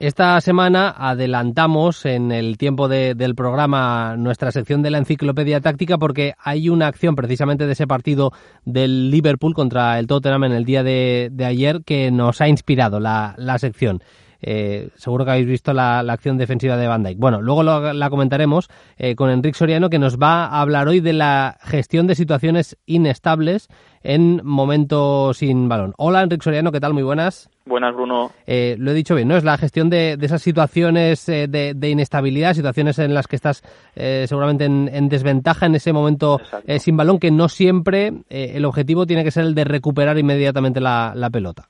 Esta semana adelantamos en el tiempo del programa nuestra sección de la enciclopedia táctica porque hay una acción precisamente de ese partido del Liverpool contra el Tottenham en el día de, ayer que nos ha inspirado la, sección. Eh, seguro que habéis visto la, acción defensiva de Van Dijk. Bueno, luego la comentaremos eh, con Enrique Soriano que nos va a hablar hoy de la gestión de situaciones inestables en momentos sin balón. Hola Enrique Soriano, ¿qué tal? Muy buenas. Buenas, Bruno. Eh, lo he dicho bien, ¿no? Es la gestión de, esas situaciones eh, de, inestabilidad, situaciones en las que estás eh, seguramente en, desventaja en ese momento sin balón, que no siempre el objetivo tiene que ser el de recuperar inmediatamente la, pelota.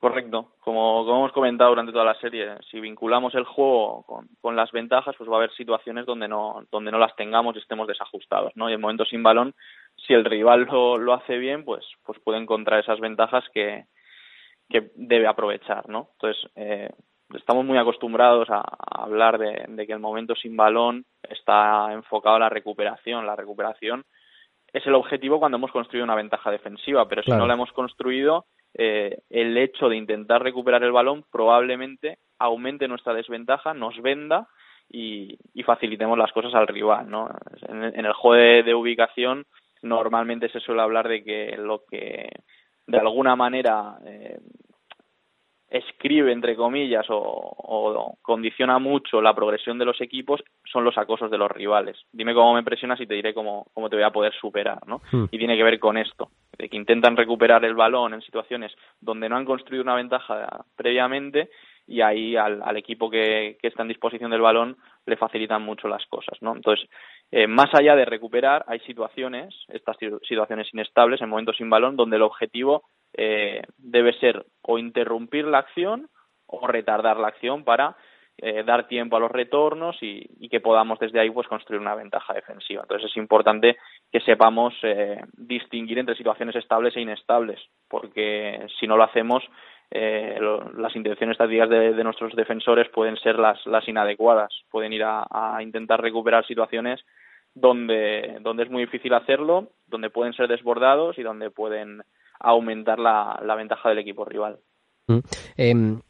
Correcto. Como, hemos comentado durante toda la serie, si vinculamos el juego con, las ventajas, pues va a haber situaciones donde no, donde no las tengamos y estemos desajustados, ¿no? Y en momentos sin balón, si el rival lo, lo hace bien, pues, pues puede encontrar esas ventajas que, que debe aprovechar, ¿no? Entonces, eh, estamos muy acostumbrados a, hablar de, que el momento sin balón está enfocado a la recuperación. La recuperación es el objetivo cuando hemos construido una ventaja defensiva, pero si no la hemos construido, eh, el hecho de intentar recuperar el balón probablemente aumente nuestra desventaja, nos venda y, facilitemos las cosas al rival, ¿no? En, el juego de ubicación normalmente se suele hablar de que lo que de alguna manera eh, escribe, entre comillas, o, condiciona mucho la progresión de los equipos son los acosos de los rivales. Dime cómo me presionas y te diré cómo, cómo te voy a poder superar, ¿no? Hmm. Y tiene que ver con esto, de que intentan recuperar el balón en situaciones donde no han construido una ventaja previamente y ahí al, al equipo que, que, está en disposición del balón le facilitan mucho las cosas, ¿no? Entonces, eh, más allá de recuperar, hay situaciones, estas situaciones inestables, en momentos sin balón, donde el objetivo eh, debe ser o interrumpir la acción o retardar la acción para eh, dar tiempo a los retornos y, que podamos desde ahí pues construir una ventaja defensiva. Entonces es importante que sepamos distinguir entre situaciones estables e inestables, porque si no lo hacemos eh, las intenciones tácticas de, nuestros defensores pueden ser las, las inadecuadas, pueden ir a, intentar recuperar situaciones donde, donde es muy difícil hacerlo, donde pueden ser desbordados y donde pueden aumentar la, la ventaja del equipo rival. Mm. Em,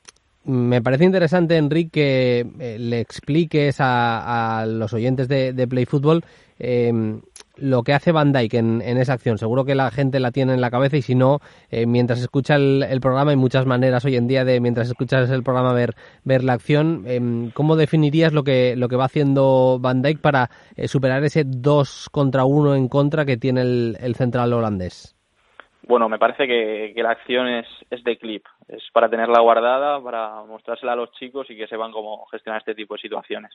me parece interesante, Enrique, que eh, le expliques a, los oyentes de, Play Football em, lo que hace Van Dyke en, esa acción. Seguro que la gente la tiene en la cabeza y si no, eh, mientras escucha el, programa, hay muchas maneras hoy en día de, mientras escuchas el programa, ver, ver la acción. Em, ¿Cómo definirías lo que, lo que va haciendo Van Dyke para eh, superar ese 2 contra 1 en contra que tiene el central holandés? Bueno, me parece que, la acción es, es de clip, es para tenerla guardada, para mostrársela a los chicos y que sepan cómo gestionar este tipo de situaciones.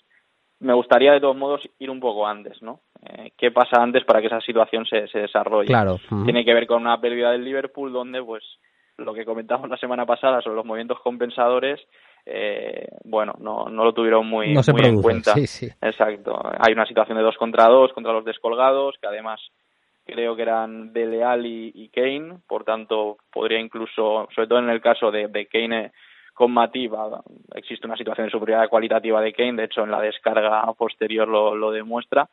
Me gustaría, de todos modos, ir un poco antes, ¿no? Eh, ¿Qué pasa antes para que esa situación se, se desarrolle? Claro. Tiene que ver con una pérdida del Liverpool, donde, pues, lo que comentamos la semana pasada sobre los movimientos compensadores, eh, bueno, no, no lo tuvieron muy, muy en cuenta. Sí, sí. Exacto. Hay una situación de dos contra dos contra los descolgados, que además creo que eran De Leal y, Kane, por tanto podría incluso, sobre todo en el caso de, de Kane con Mativa, existe una situación de superioridad cualitativa de Kane, de hecho en la descarga posterior lo, demuestra,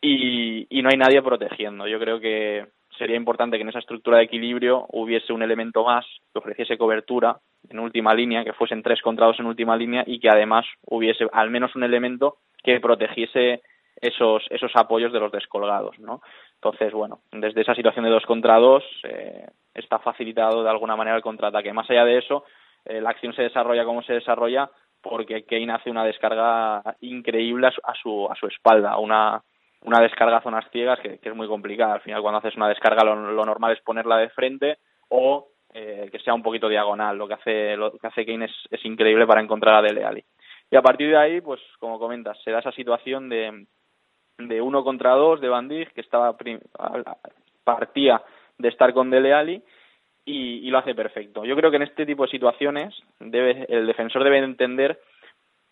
y, no hay nadie protegiendo. Yo creo que sería importante que en esa estructura de equilibrio hubiese un elemento más que ofreciese cobertura en última línea, que fuesen tres contra dos en última línea y que además hubiese al menos un elemento que protegiese esos, esos apoyos de los descolgados, ¿no? Entonces, bueno, desde esa situación de dos contra dos eh, está facilitado de alguna manera el contraataque. Más allá de eso, eh, la acción se desarrolla como se desarrolla porque Kane hace una descarga increíble a su, a su, espalda, una, una descarga a zonas ciegas que, es muy complicada. Al final, cuando haces una descarga, lo, normal es ponerla de frente o eh, que sea un poquito diagonal. Lo que hace, lo que hace Kane es, es increíble para encontrar a Dele Alli. Y a partir de ahí, pues como comentas, se da esa situación de, de uno contra dos de Van que estaba partía de estar con Dele Alli y, lo hace perfecto. Yo creo que en este tipo de situaciones debe, el defensor debe entender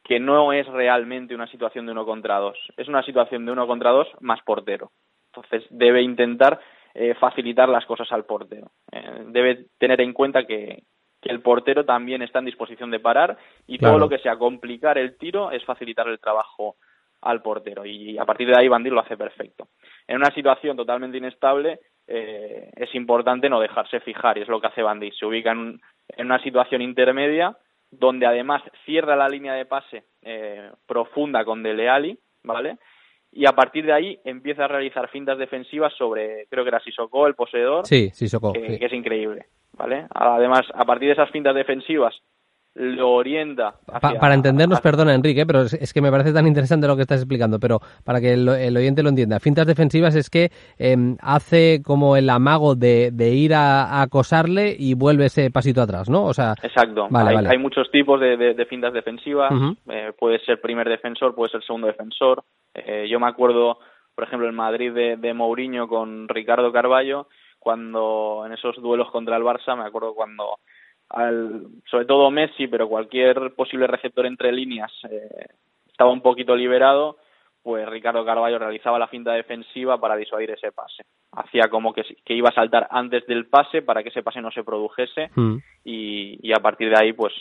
que no es realmente una situación de uno contra dos, es una situación de uno contra dos más portero. Entonces debe intentar eh, facilitar las cosas al portero. Eh, debe tener en cuenta que, el portero también está en disposición de parar y todo lo que sea complicar el tiro es facilitar el trabajo al portero y a partir de ahí Bandir lo hace perfecto. En una situación totalmente inestable eh, es importante no dejarse fijar y es lo que hace Bandir. Se ubica en, una situación intermedia donde además cierra la línea de pase eh, profunda con Dele Alli, ¿vale? Y a partir de ahí empieza a realizar fintas defensivas sobre, creo que era Sissoko, el poseedor, sí, Sissoko, que, que es increíble, ¿vale? Además, a partir de esas fintas defensivas lo orienta. para entendernos, perdona Enrique, pero es, que me parece tan interesante lo que estás explicando, pero para que el, oyente lo entienda, fintas defensivas es que em, hace como el amago de, ir a, acosarle y vuelve ese pasito atrás, ¿no? O sea, Exacto, hay, muchos tipos de, fintas defensivas, eh, puede ser primer defensor, puede ser segundo defensor. Eh, yo me acuerdo, por ejemplo, el Madrid de, de Mourinho con Ricardo Carballo, cuando en esos duelos contra el Barça, me acuerdo cuando al, sobre todo Messi, pero cualquier posible receptor entre líneas eh, estaba un poquito liberado, pues Ricardo Carballo realizaba la finta defensiva para disuadir ese pase. Hacía como que, que iba a saltar antes del pase para que ese pase no se produjese mm. y, y, a partir de ahí, pues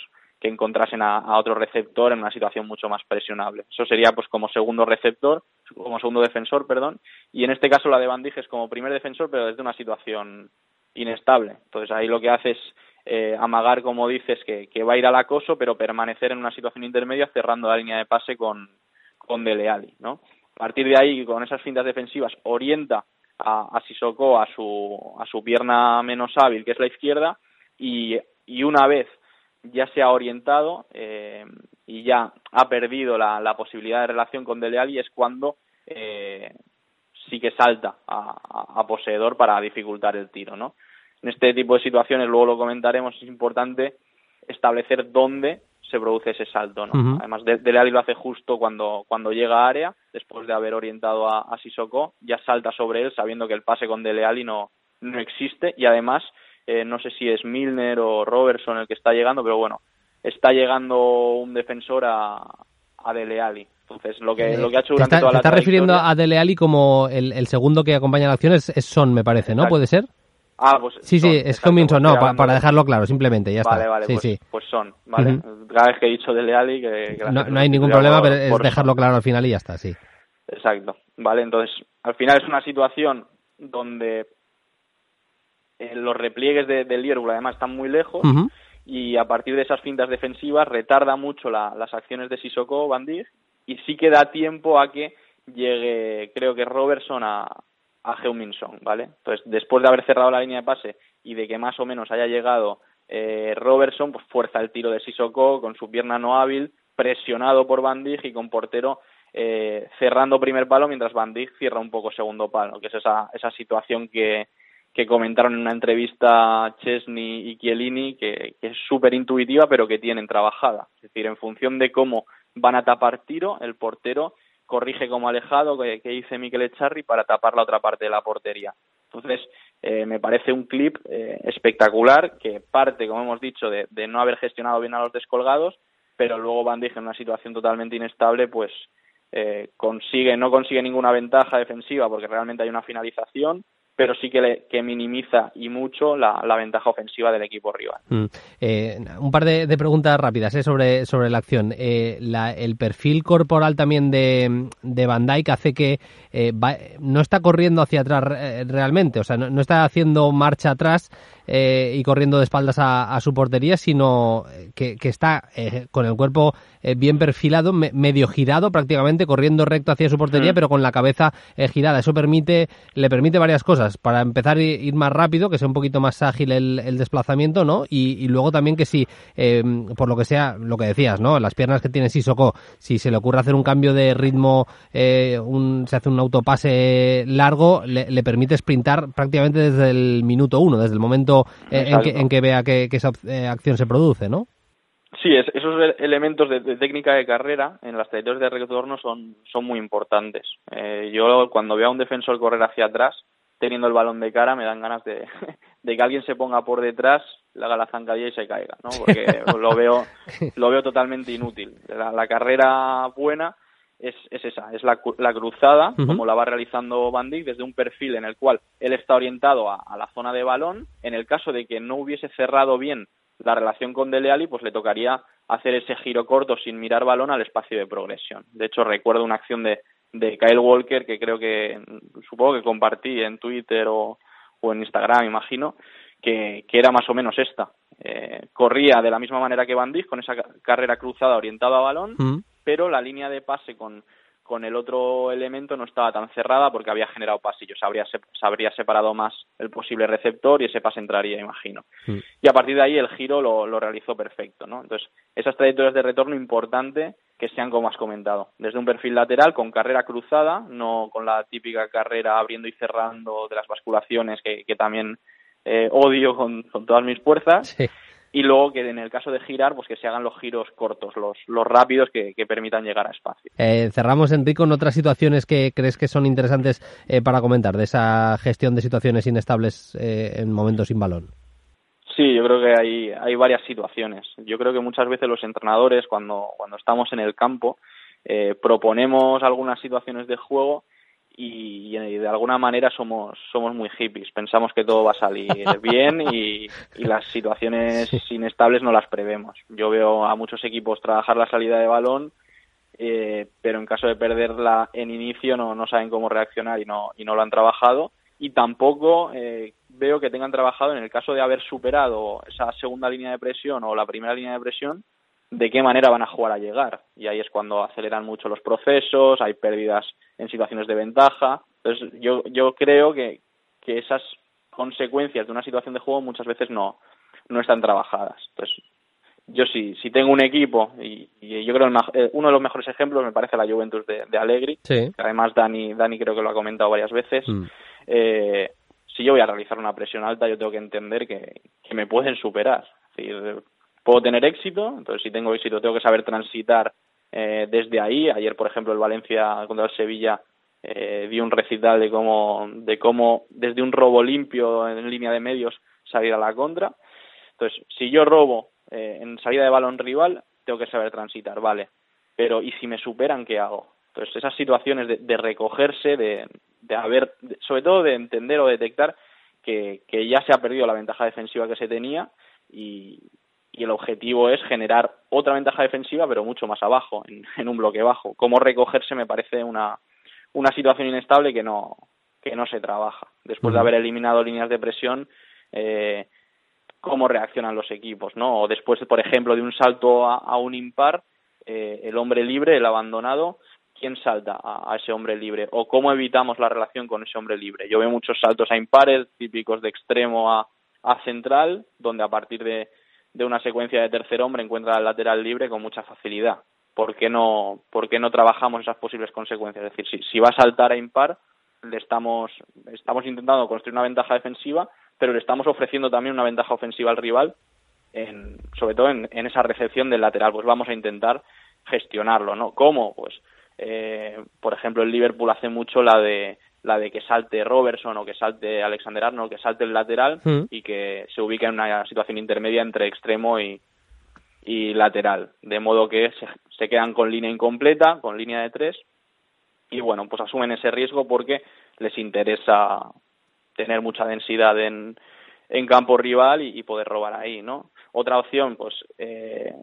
que encontrasen a, otro receptor en una situación mucho más presionable. Eso sería pues como segundo receptor, como segundo defensor, perdón, y en este caso la de Bandij es como primer defensor, pero desde una situación inestable. Entonces ahí lo que hace es eh, amagar, como dices, que, va a ir al acoso, pero permanecer en una situación intermedia cerrando la línea de pase con, con Dele Alli, ¿no? A partir de ahí, con esas fintas defensivas, orienta a, a Sissoko a su, a su pierna menos hábil, que es la izquierda, y, y una vez ya se ha orientado eh, y ya ha perdido la, la, posibilidad de relación con Dele Alli, es cuando eh, sí que salta a, a, poseedor para dificultar el tiro, ¿no? En este tipo de situaciones, luego lo comentaremos, es importante establecer dónde se produce ese salto, ¿no? Además, de, lo hace justo cuando, cuando llega a área, después de haber orientado a, a Sissoko, ya salta sobre él sabiendo que el pase con Dele Alli no, no existe y además, eh, no sé si es Milner o Robertson el que está llegando, pero bueno, está llegando un defensor a, a Dele Alli. Entonces, lo que, lo que ha hecho durante toda la ¿Te estás refiriendo a Dele Alli como el, el, segundo que acompaña la acción? Es, Son, me parece, ¿no? ¿Puede ser? Ah, pues sí, sí, es Cominson, no, para, dejarlo claro, simplemente, ya está. Vale, vale, sí, pues, sí. pues son, ¿vale? Cada vez que he dicho de Leali que... no, hay ningún problema, pero es dejarlo claro al final y ya está, sí. Exacto, ¿vale? Entonces, al final es una situación donde eh, los repliegues de, del Liverpool además están muy lejos y a partir de esas fintas defensivas retarda mucho las acciones de Sissoko, Bandir y sí que da tiempo a que llegue, creo que Robertson a, a Heuminson, ¿vale? Entonces, después de haber cerrado la línea de pase y de que más o menos haya llegado eh, Robertson, pues fuerza el tiro de Sissoko con su pierna no hábil, presionado por Van y con portero eh, cerrando primer palo mientras Van cierra un poco segundo palo, que es esa, esa situación que, que comentaron en una entrevista Chesney y Chiellini, que, que es súper intuitiva pero que tienen trabajada. Es decir, en función de cómo van a tapar tiro, el portero corrige como alejado que, que hice Mikel Echarri para tapar la otra parte de la portería. Entonces, eh, me parece un clip eh, espectacular que parte, como hemos dicho, de, no haber gestionado bien a los descolgados, pero luego Van Dijk en una situación totalmente inestable, pues eh, consigue, no consigue ninguna ventaja defensiva porque realmente hay una finalización, pero sí que, le, que minimiza y mucho la, ventaja ofensiva del equipo rival. Mm. Eh, un par de, preguntas rápidas eh, sobre, sobre la acción. Eh, el perfil corporal también de, de Van Dijk hace que no está corriendo hacia atrás realmente, o sea, no, está haciendo marcha atrás y corriendo de espaldas a, su portería, sino que, que está con el cuerpo bien perfilado, medio girado prácticamente, corriendo recto hacia su portería, mm. pero con la cabeza girada. Eso permite, le permite varias cosas para empezar a ir más rápido, que sea un poquito más ágil el, desplazamiento, ¿no? Y, luego también que si, eh, por lo que sea, lo que decías, ¿no? Las piernas que tiene Sissoko, si se le ocurre hacer un cambio de ritmo, eh, un, se hace un autopase largo, le, permite sprintar prácticamente desde el minuto uno, desde el momento eh, en, que, vea que, esa acción se produce, ¿no? Sí, esos elementos de, técnica de carrera en las trayectorias de retorno son, son muy importantes. yo cuando veo a un defensor correr hacia atrás, teniendo el balón de cara me dan ganas de, que alguien se ponga por detrás, le haga la zancadilla y se caiga, ¿no? Porque lo veo, lo veo totalmente inútil. La, carrera buena es, es, esa, es la, la cruzada, como la va realizando Van Dijk, desde un perfil en el cual él está orientado a, la zona de balón. En el caso de que no hubiese cerrado bien la relación con Dele Alli, pues le tocaría hacer ese giro corto sin mirar balón al espacio de progresión. De hecho, recuerdo una acción de, de Kyle Walker que creo que supongo que compartí en Twitter o, o en Instagram, imagino, que, era más o menos esta. Eh, corría de la misma manera que Van Dijk, con esa carrera cruzada orientada a balón, mm. pero la línea de pase con, con el otro elemento no estaba tan cerrada porque había generado pasillos, se habría, se, habría separado más el posible receptor y ese pase entraría, imagino. Mm. Y a partir de ahí el giro lo, lo realizó perfecto, ¿no? Entonces, esas trayectorias de retorno importante que sean como has comentado, desde un perfil lateral con carrera cruzada, no con la típica carrera abriendo y cerrando de las basculaciones que, que también eh, odio con, todas mis fuerzas. Y luego que en el caso de girar, pues que se hagan los giros cortos, los, los rápidos que, permitan llegar a espacio. Eh, cerramos, Enrique, con otras situaciones que crees que son interesantes eh, para comentar de esa gestión de situaciones inestables en momentos sin balón. Sí, yo creo que hay, hay varias situaciones. Yo creo que muchas veces los entrenadores, cuando, cuando estamos en el campo, proponemos algunas situaciones de juego y, de alguna manera somos somos muy hippies. Pensamos que todo va a salir bien y, las situaciones inestables no las prevemos. Yo veo a muchos equipos trabajar la salida de balón eh, pero en caso de perderla en inicio no, no saben cómo reaccionar y no y no lo han trabajado. Y tampoco eh, veo que tengan trabajado en el caso de haber superado esa segunda línea de presión o la primera línea de presión de qué manera van a jugar a llegar. Y ahí es cuando aceleran mucho los procesos, hay pérdidas en situaciones de ventaja. Entonces, yo, yo creo que, que esas consecuencias de una situación de juego muchas veces no, no están trabajadas. Entonces, yo sí, si tengo un equipo, y, yo creo que eh, uno de los mejores ejemplos me parece la Juventus de, de Allegri, que además Dani, Dani creo que lo ha comentado varias veces. Mm. Eh, si yo voy a realizar una presión alta, yo tengo que entender que, que me pueden superar. Es decir, puedo tener éxito, entonces si tengo éxito tengo que saber transitar eh, desde ahí. Ayer, por ejemplo, el Valencia contra el Sevilla eh, dio un recital de cómo, de cómo desde un robo limpio en línea de medios salir a la contra. Entonces, si yo robo eh, en salida de balón rival, tengo que saber transitar, vale. Pero, ¿y si me superan, qué hago? Entonces, esas situaciones de, de recogerse, de, de haber, sobre todo de entender o detectar que, que ya se ha perdido la ventaja defensiva que se tenía y, y el objetivo es generar otra ventaja defensiva, pero mucho más abajo, en, un bloque bajo. Cómo recogerse me parece una, una situación inestable que no, que no se trabaja. Después de haber eliminado líneas de presión, eh, cómo reaccionan los equipos, ¿no? O después, por ejemplo, de un salto a, un impar, eh, el hombre libre, el abandonado, ¿quién salta a, ese hombre libre? O cómo evitamos la relación con ese hombre libre. Yo veo muchos saltos a impares, típicos de extremo a, central, donde a partir de una secuencia de tercer hombre encuentra el lateral libre con mucha facilidad. ¿Por qué no, por qué no trabajamos esas posibles consecuencias? Es decir, si, si va a saltar a impar, le estamos, estamos intentando construir una ventaja defensiva, pero le estamos ofreciendo también una ventaja ofensiva al rival, en, sobre todo en, en esa recepción del lateral. Pues vamos a intentar gestionarlo, ¿no? ¿Cómo? Pues, eh, por ejemplo, el Liverpool hace mucho la de la de que salte Robertson o que salte Alexander Arnold, que salte el lateral mm. y que se ubique en una situación intermedia entre extremo y, y lateral, de modo que se, se, quedan con línea incompleta, con línea de tres, y bueno, pues asumen ese riesgo porque les interesa tener mucha densidad en, en campo rival y, y poder robar ahí, ¿no? Otra opción, pues eh,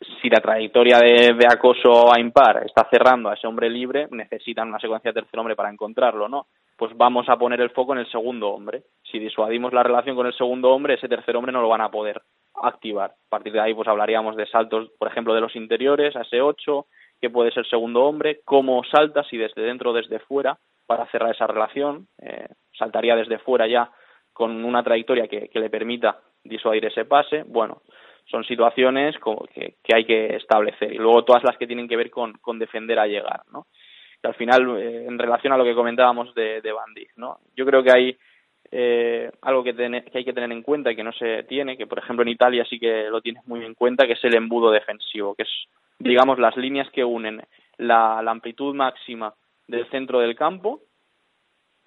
si la trayectoria de, acoso a impar está cerrando a ese hombre libre, necesitan una secuencia de tercer hombre para encontrarlo, ¿no? Pues vamos a poner el foco en el segundo hombre. Si disuadimos la relación con el segundo hombre, ese tercer hombre no lo van a poder activar. A partir de ahí, pues hablaríamos de saltos, por ejemplo, de los interiores a ese 8, que puede ser segundo hombre, cómo salta, si desde dentro o desde fuera, para cerrar esa relación. Eh, saltaría desde fuera ya con una trayectoria que, que le permita disuadir ese pase. Bueno, son situaciones que, que, hay que establecer y luego todas las que tienen que ver con, con defender a llegar, ¿no? al final, eh, en relación a lo que comentábamos de, de ¿no? Yo creo que hay eh, algo que, que hay que tener en cuenta y que no se tiene, que por ejemplo en Italia sí que lo tienes muy en cuenta, que es el embudo defensivo, que es, digamos, las líneas que unen la, la amplitud máxima del centro del campo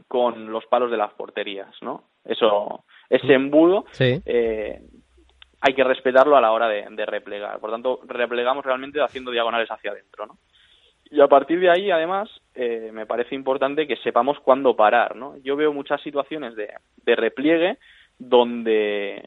con los palos de las porterías, ¿no? Eso, ese embudo sí. eh, hay que respetarlo a la hora de, replegar. Por tanto, replegamos realmente haciendo diagonales hacia adentro, ¿no? Y a partir de ahí, además, eh, me parece importante que sepamos cuándo parar, ¿no? Yo veo muchas situaciones de, repliegue donde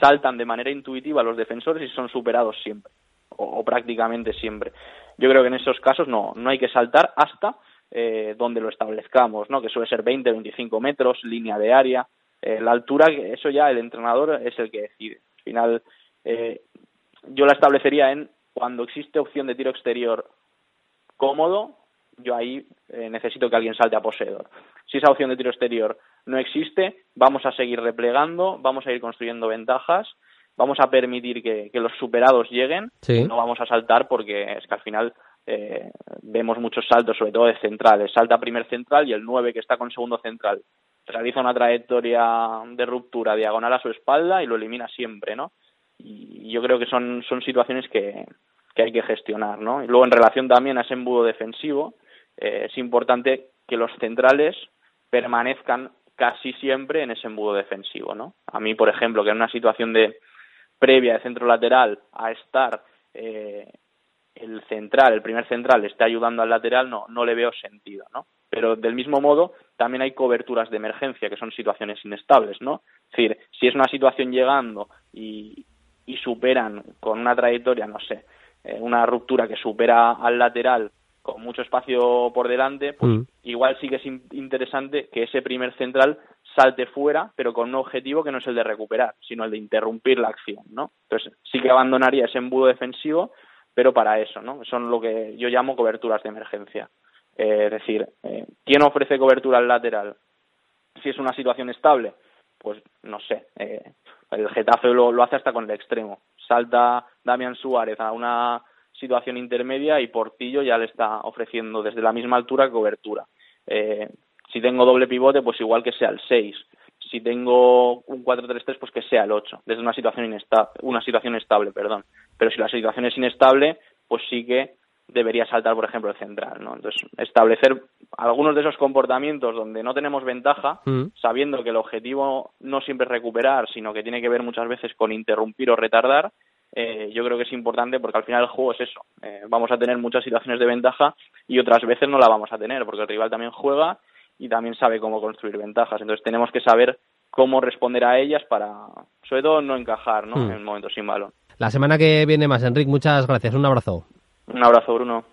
saltan de manera intuitiva los defensores y son superados siempre, o, prácticamente siempre. Yo creo que en esos casos no, no hay que saltar hasta eh, donde lo establezcamos, ¿no? Que suele ser 20, 25 metros, línea de área, Eh, la altura, eso ya el entrenador es el que decide. Al final, eh, yo la establecería en cuando existe opción de tiro exterior cómodo, yo ahí eh, necesito que alguien salte a poseedor. Si esa opción de tiro exterior no existe, vamos a seguir replegando, vamos a ir construyendo ventajas, vamos a permitir que, los superados lleguen, no vamos a saltar porque es que al final eh, vemos muchos saltos, sobre todo de centrales. Salta primer central y el 9 que está con segundo central realiza una trayectoria de ruptura diagonal a su espalda y lo elimina siempre, ¿no? Y yo creo que son, son situaciones que, que hay que gestionar, ¿no? Y luego en relación también a ese embudo defensivo, eh, es importante que los centrales permanezcan casi siempre en ese embudo defensivo, ¿no? A mí, por ejemplo, que en una situación de previa de centro lateral a estar eh, el central, el primer central, esté ayudando al lateral, no, no le veo sentido, ¿no? Pero del mismo modo, también hay coberturas de emergencia, que son situaciones inestables, ¿no? Es decir, si es una situación llegando y, y superan con una trayectoria, no sé, eh, una ruptura que supera al lateral con mucho espacio por delante, pues mm. igual sí que es interesante que ese primer central salte fuera, pero con un objetivo que no es el de recuperar, sino el de interrumpir la acción, ¿no? Entonces sí que abandonaría ese embudo defensivo, pero para eso, ¿no? Son lo que yo llamo coberturas de emergencia. Eh, es decir, eh, ¿quién ofrece cobertura al lateral? Si es una situación estable, pues no sé, eh, el Getafe lo, lo hace hasta con el extremo. Salta Damián Suárez a una situación intermedia y Portillo ya le está ofreciendo desde la misma altura cobertura. Eh, si tengo doble pivote, pues igual que sea el 6. Si tengo un 4-3-3, pues que sea el 8, desde una situación inestable, una situación estable, perdón. Pero si la situación es inestable, pues sí que debería saltar, por ejemplo, el central, ¿no? Entonces, establecer algunos de esos comportamientos donde no tenemos ventaja, mm. sabiendo que el objetivo no siempre es recuperar, sino que tiene que ver muchas veces con interrumpir o retardar, eh, yo creo que es importante porque al final el juego es eso. Eh, vamos a tener muchas situaciones de ventaja y otras veces no la vamos a tener porque el rival también juega y también sabe cómo construir ventajas. Entonces tenemos que saber cómo responder a ellas para, sobre todo, no encajar ¿no? Hmm. en momentos sin balón. La semana que viene más, Enrique, muchas gracias. Un abrazo. Un abrazo, Bruno.